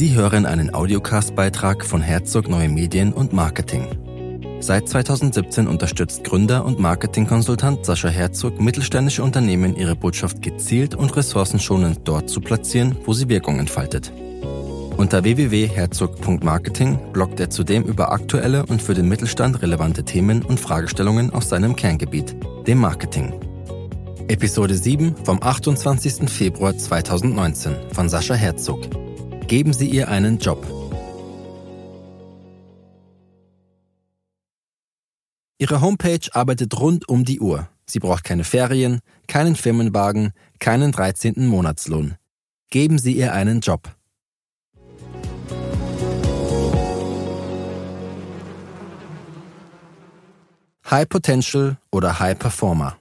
Sie hören einen Audiocast-Beitrag von Herzog Neue Medien und Marketing. Seit 2017 unterstützt Gründer und Marketingkonsultant Sascha Herzog mittelständische Unternehmen, ihre Botschaft gezielt und ressourcenschonend dort zu platzieren, wo sie Wirkung entfaltet. Unter www.herzog.marketing bloggt er zudem über aktuelle und für den Mittelstand relevante Themen und Fragestellungen aus seinem Kerngebiet, dem Marketing. Episode 7 vom 28. Februar 2019 von Sascha Herzog. Geben Sie ihr einen Job. Ihre Homepage arbeitet rund um die Uhr. Sie braucht keine Ferien, keinen Firmenwagen, keinen 13. Monatslohn. Geben Sie ihr einen Job. High Potential oder High Performer.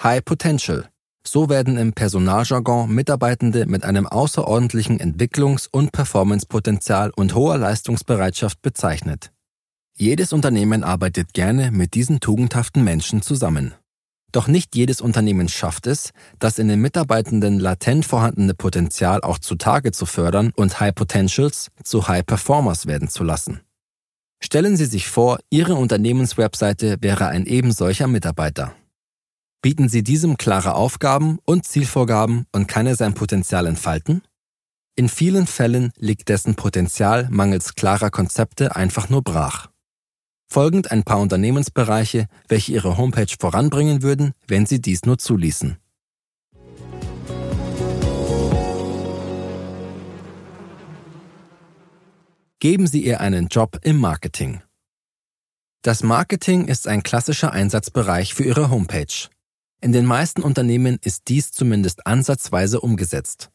High Potential so werden im Personaljargon Mitarbeitende mit einem außerordentlichen Entwicklungs- und Performancepotenzial und hoher Leistungsbereitschaft bezeichnet. Jedes Unternehmen arbeitet gerne mit diesen tugendhaften Menschen zusammen. Doch nicht jedes Unternehmen schafft es, das in den Mitarbeitenden latent vorhandene Potenzial auch zutage zu fördern und High Potentials zu High Performers werden zu lassen. Stellen Sie sich vor, Ihre Unternehmenswebseite wäre ein ebensolcher Mitarbeiter. Bieten Sie diesem klare Aufgaben und Zielvorgaben und kann er sein Potenzial entfalten? In vielen Fällen liegt dessen Potenzial mangels klarer Konzepte einfach nur brach. Folgend ein paar Unternehmensbereiche, welche Ihre Homepage voranbringen würden, wenn Sie dies nur zuließen. Geben Sie ihr einen Job im Marketing. Das Marketing ist ein klassischer Einsatzbereich für Ihre Homepage. In den meisten Unternehmen ist dies zumindest ansatzweise umgesetzt.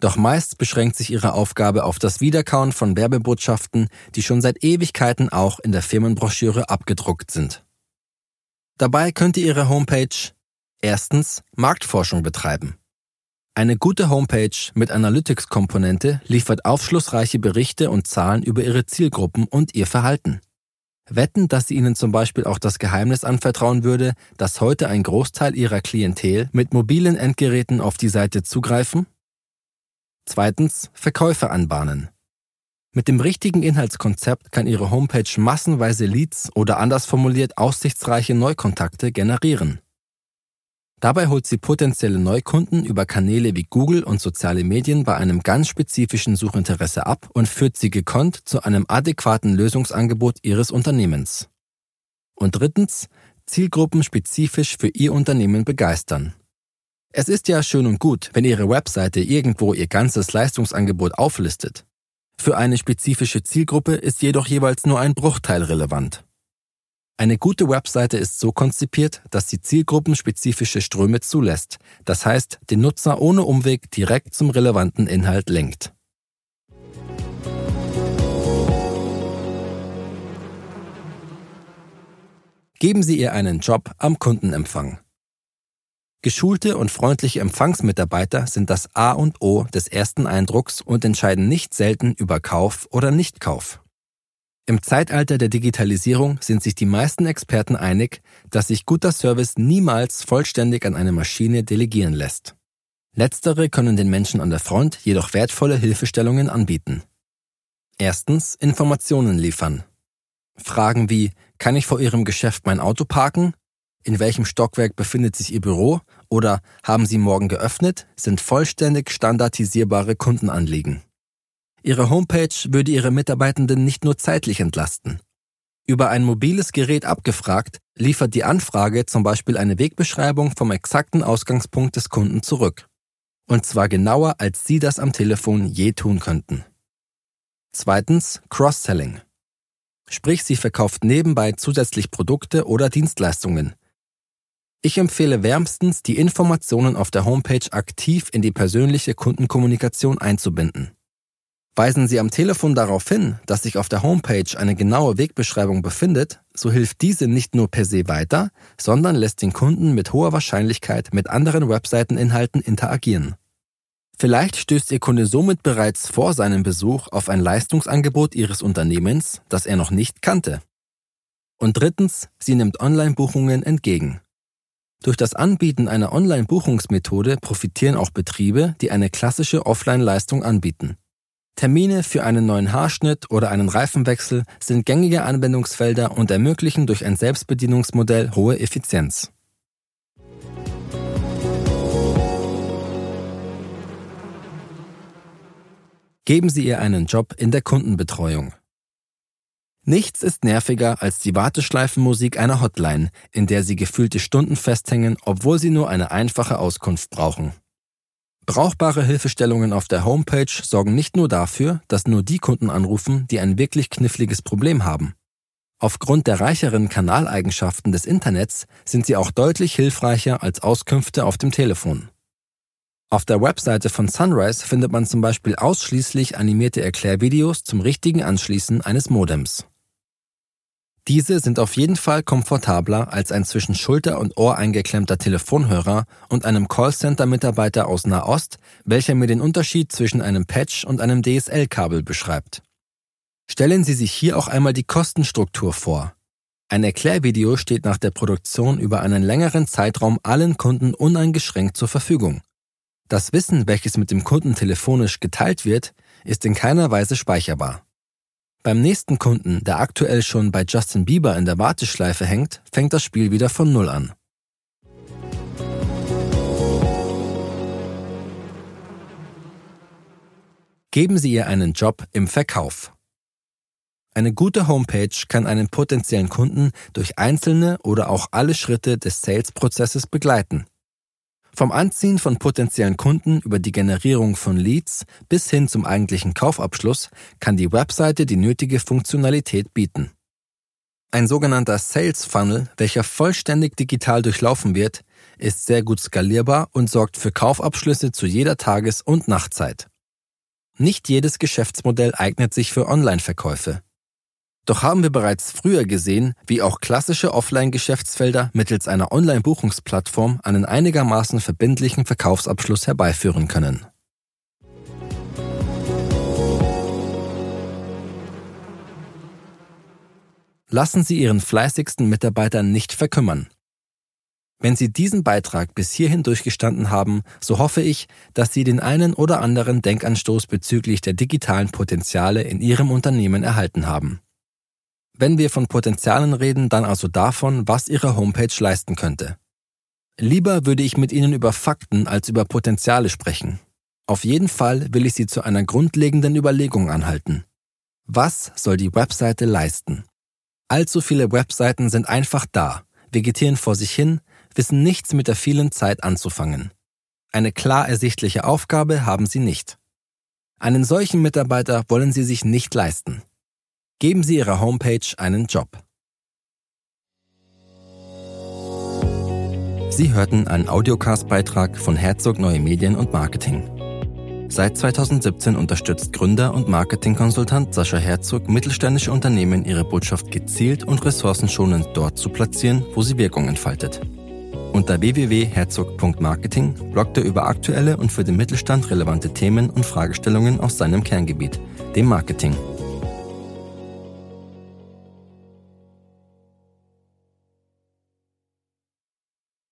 Doch meist beschränkt sich ihre Aufgabe auf das Wiederkauen von Werbebotschaften, die schon seit Ewigkeiten auch in der Firmenbroschüre abgedruckt sind. Dabei könnte Ihre Homepage erstens Marktforschung betreiben. Eine gute Homepage mit Analytics-Komponente liefert aufschlussreiche Berichte und Zahlen über Ihre Zielgruppen und Ihr Verhalten. Wetten, dass sie ihnen zum Beispiel auch das Geheimnis anvertrauen würde, dass heute ein Großteil ihrer Klientel mit mobilen Endgeräten auf die Seite zugreifen? Zweitens, Verkäufe anbahnen. Mit dem richtigen Inhaltskonzept kann Ihre Homepage massenweise Leads oder anders formuliert aussichtsreiche Neukontakte generieren. Dabei holt sie potenzielle Neukunden über Kanäle wie Google und soziale Medien bei einem ganz spezifischen Suchinteresse ab und führt sie gekonnt zu einem adäquaten Lösungsangebot ihres Unternehmens. Und drittens, Zielgruppen spezifisch für Ihr Unternehmen begeistern. Es ist ja schön und gut, wenn Ihre Webseite irgendwo Ihr ganzes Leistungsangebot auflistet. Für eine spezifische Zielgruppe ist jedoch jeweils nur ein Bruchteil relevant. Eine gute Webseite ist so konzipiert, dass sie zielgruppenspezifische Ströme zulässt, das heißt den Nutzer ohne Umweg direkt zum relevanten Inhalt lenkt. Geben Sie ihr einen Job am Kundenempfang. Geschulte und freundliche Empfangsmitarbeiter sind das A und O des ersten Eindrucks und entscheiden nicht selten über Kauf oder Nichtkauf. Im Zeitalter der Digitalisierung sind sich die meisten Experten einig, dass sich guter Service niemals vollständig an eine Maschine delegieren lässt. Letztere können den Menschen an der Front jedoch wertvolle Hilfestellungen anbieten. Erstens Informationen liefern. Fragen wie, kann ich vor Ihrem Geschäft mein Auto parken? In welchem Stockwerk befindet sich Ihr Büro? Oder haben Sie morgen geöffnet? sind vollständig standardisierbare Kundenanliegen. Ihre Homepage würde Ihre Mitarbeitenden nicht nur zeitlich entlasten. Über ein mobiles Gerät abgefragt, liefert die Anfrage zum Beispiel eine Wegbeschreibung vom exakten Ausgangspunkt des Kunden zurück. Und zwar genauer, als Sie das am Telefon je tun könnten. Zweitens Cross-Selling. Sprich, sie verkauft nebenbei zusätzlich Produkte oder Dienstleistungen. Ich empfehle wärmstens, die Informationen auf der Homepage aktiv in die persönliche Kundenkommunikation einzubinden. Weisen Sie am Telefon darauf hin, dass sich auf der Homepage eine genaue Wegbeschreibung befindet, so hilft diese nicht nur per se weiter, sondern lässt den Kunden mit hoher Wahrscheinlichkeit mit anderen Webseiteninhalten interagieren. Vielleicht stößt Ihr Kunde somit bereits vor seinem Besuch auf ein Leistungsangebot Ihres Unternehmens, das er noch nicht kannte. Und drittens, sie nimmt Online-Buchungen entgegen. Durch das Anbieten einer Online-Buchungsmethode profitieren auch Betriebe, die eine klassische Offline-Leistung anbieten. Termine für einen neuen Haarschnitt oder einen Reifenwechsel sind gängige Anwendungsfelder und ermöglichen durch ein Selbstbedienungsmodell hohe Effizienz. Geben Sie ihr einen Job in der Kundenbetreuung. Nichts ist nerviger als die Warteschleifenmusik einer Hotline, in der Sie gefühlte Stunden festhängen, obwohl Sie nur eine einfache Auskunft brauchen. Brauchbare Hilfestellungen auf der Homepage sorgen nicht nur dafür, dass nur die Kunden anrufen, die ein wirklich kniffliges Problem haben. Aufgrund der reicheren Kanaleigenschaften des Internets sind sie auch deutlich hilfreicher als Auskünfte auf dem Telefon. Auf der Webseite von Sunrise findet man zum Beispiel ausschließlich animierte Erklärvideos zum richtigen Anschließen eines Modems. Diese sind auf jeden Fall komfortabler als ein zwischen Schulter und Ohr eingeklemmter Telefonhörer und einem Callcenter-Mitarbeiter aus Nahost, welcher mir den Unterschied zwischen einem Patch und einem DSL-Kabel beschreibt. Stellen Sie sich hier auch einmal die Kostenstruktur vor. Ein Erklärvideo steht nach der Produktion über einen längeren Zeitraum allen Kunden uneingeschränkt zur Verfügung. Das Wissen, welches mit dem Kunden telefonisch geteilt wird, ist in keiner Weise speicherbar. Beim nächsten Kunden, der aktuell schon bei Justin Bieber in der Warteschleife hängt, fängt das Spiel wieder von Null an. Geben Sie ihr einen Job im Verkauf. Eine gute Homepage kann einen potenziellen Kunden durch einzelne oder auch alle Schritte des Sales-Prozesses begleiten. Vom Anziehen von potenziellen Kunden über die Generierung von Leads bis hin zum eigentlichen Kaufabschluss kann die Webseite die nötige Funktionalität bieten. Ein sogenannter Sales Funnel, welcher vollständig digital durchlaufen wird, ist sehr gut skalierbar und sorgt für Kaufabschlüsse zu jeder Tages- und Nachtzeit. Nicht jedes Geschäftsmodell eignet sich für Online-Verkäufe. Doch haben wir bereits früher gesehen, wie auch klassische Offline-Geschäftsfelder mittels einer Online-Buchungsplattform einen einigermaßen verbindlichen Verkaufsabschluss herbeiführen können. Lassen Sie Ihren fleißigsten Mitarbeitern nicht verkümmern. Wenn Sie diesen Beitrag bis hierhin durchgestanden haben, so hoffe ich, dass Sie den einen oder anderen Denkanstoß bezüglich der digitalen Potenziale in Ihrem Unternehmen erhalten haben. Wenn wir von Potenzialen reden, dann also davon, was Ihre Homepage leisten könnte. Lieber würde ich mit Ihnen über Fakten als über Potenziale sprechen. Auf jeden Fall will ich Sie zu einer grundlegenden Überlegung anhalten. Was soll die Webseite leisten? Allzu viele Webseiten sind einfach da, vegetieren vor sich hin, wissen nichts mit der vielen Zeit anzufangen. Eine klar ersichtliche Aufgabe haben sie nicht. Einen solchen Mitarbeiter wollen sie sich nicht leisten. Geben Sie Ihrer Homepage einen Job. Sie hörten einen Audiocast-Beitrag von Herzog Neue Medien und Marketing. Seit 2017 unterstützt Gründer und Marketingkonsultant Sascha Herzog mittelständische Unternehmen, ihre Botschaft gezielt und ressourcenschonend dort zu platzieren, wo sie Wirkung entfaltet. Unter www.herzog.marketing bloggt er über aktuelle und für den Mittelstand relevante Themen und Fragestellungen aus seinem Kerngebiet, dem Marketing.